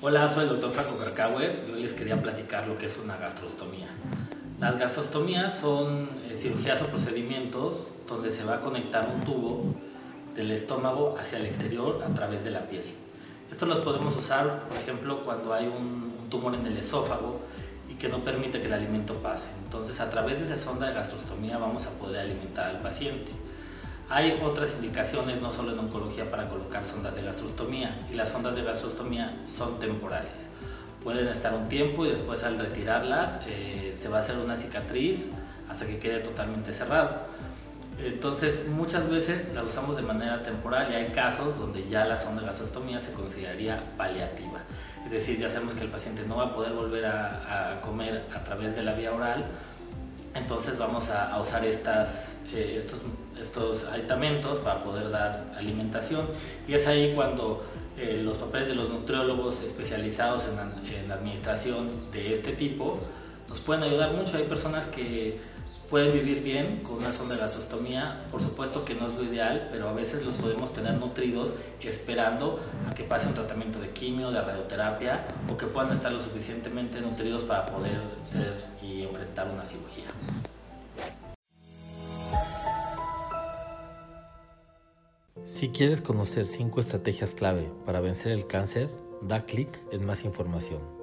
Hola, soy el doctor Franco Carcauer y hoy les quería platicar lo que es una gastrostomía. Las gastrostomías son eh, cirugías o procedimientos donde se va a conectar un tubo del estómago hacia el exterior a través de la piel. Esto los podemos usar, por ejemplo, cuando hay un, tumor en el esófago que no permite que el alimento pase. Entonces, a través de esa sonda de gastrostomía vamos a poder alimentar al paciente. Hay otras indicaciones, no solo en oncología, para colocar sondas de gastrostomía y las sondas de gastrostomía son temporales. Pueden estar un tiempo y después al retirarlas eh, se va a hacer una cicatriz hasta que quede totalmente cerrado. Entonces muchas veces las usamos de manera temporal y hay casos donde ya la sonda gastrostomía se consideraría paliativa. Es decir, ya sabemos que el paciente no va a poder volver a, a comer a través de la vía oral, entonces vamos a, a usar estas, eh, estos, estos aditamentos para poder dar alimentación y es ahí cuando eh, los papeles de los nutriólogos especializados en, en administración de este tipo nos pueden ayudar mucho. Hay personas que pueden vivir bien con una gastrostomía, por supuesto que no es lo ideal, pero a veces los podemos tener nutridos esperando a que pase un tratamiento de quimio, de radioterapia o que puedan estar lo suficientemente nutridos para poder ser y enfrentar una cirugía. Si quieres conocer 5 estrategias clave para vencer el cáncer, da clic en más información.